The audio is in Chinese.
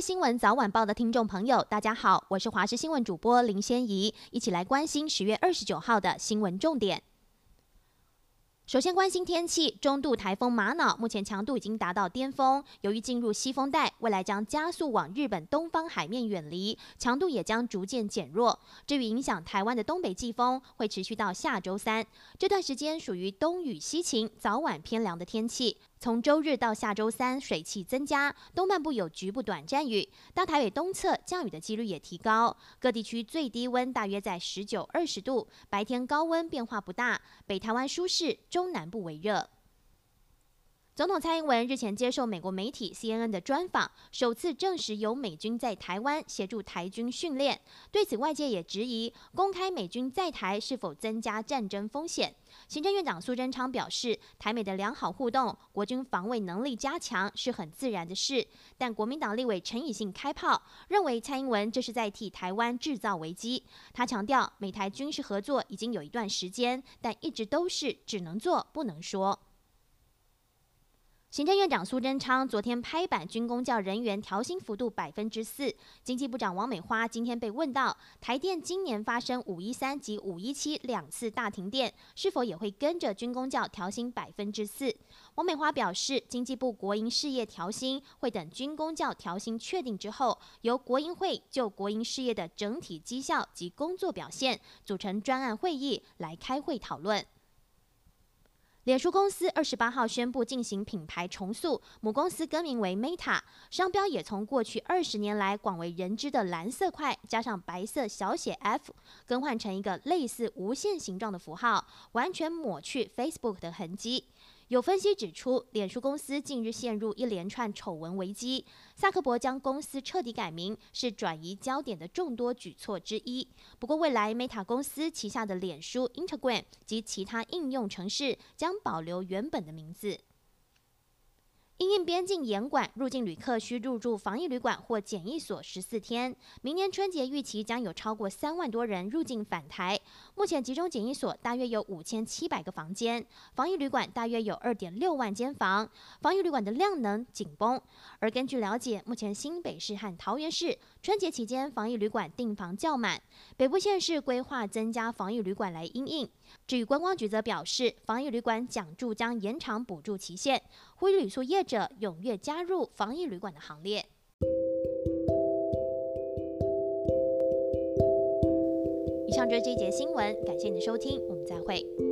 新闻早晚报的听众朋友，大家好，我是华视新闻主播林仙怡，一起来关心十月二十九号的新闻重点。首先关心天气，中度台风玛瑙目前强度已经达到巅峰，由于进入西风带，未来将加速往日本东方海面远离，强度也将逐渐减弱。至于影响台湾的东北季风会持续到下周三，这段时间属于东雨西晴、早晚偏凉的天气。从周日到下周三，水汽增加，东半部有局部短暂雨，大台北东侧降雨的几率也提高。各地区最低温大约在十九、二十度，白天高温变化不大，北台湾舒适，中南部为热。总统蔡英文日前接受美国媒体 CNN 的专访，首次证实有美军在台湾协助台军训练。对此，外界也质疑公开美军在台是否增加战争风险。行政院长苏贞昌表示，台美的良好互动，国军防卫能力加强是很自然的事。但国民党立委陈以信开炮，认为蔡英文这是在替台湾制造危机。他强调，美台军事合作已经有一段时间，但一直都是只能做不能说。行政院长苏贞昌昨天拍板，军工教人员调薪幅度百分之四。经济部长王美花今天被问到，台电今年发生五一三及五一七两次大停电，是否也会跟着军工教调薪百分之四？王美花表示，经济部国营事业调薪会等军工教调薪确定之后，由国营会就国营事业的整体绩效及工作表现组成专案会议来开会讨论。脸书公司二十八号宣布进行品牌重塑，母公司更名为 Meta，商标也从过去二十年来广为人知的蓝色块加上白色小写 F，更换成一个类似无限形状的符号，完全抹去 Facebook 的痕迹。有分析指出，脸书公司近日陷入一连串丑闻危机，萨克伯将公司彻底改名是转移焦点的众多举措之一。不过，未来 Meta 公司旗下的脸书 Instagram 及其他应用程式将保留原本的名字。因应边境严管，入境旅客需入住防疫旅馆或检疫所十四天。明年春节预期将有超过三万多人入境返台。目前集中检疫所大约有五千七百个房间，防疫旅馆大约有二点六万间房，防疫旅馆的量能紧绷。而根据了解，目前新北市和桃园市春节期间防疫旅馆订房较满，北部县市规划增加防疫旅馆来因应。至于观光局则表示，防疫旅馆奖助将延长补助期限，呼吁旅宿业者踊跃加入防疫旅馆的行列。以上就是这一节新闻，感谢你的收听，我们再会。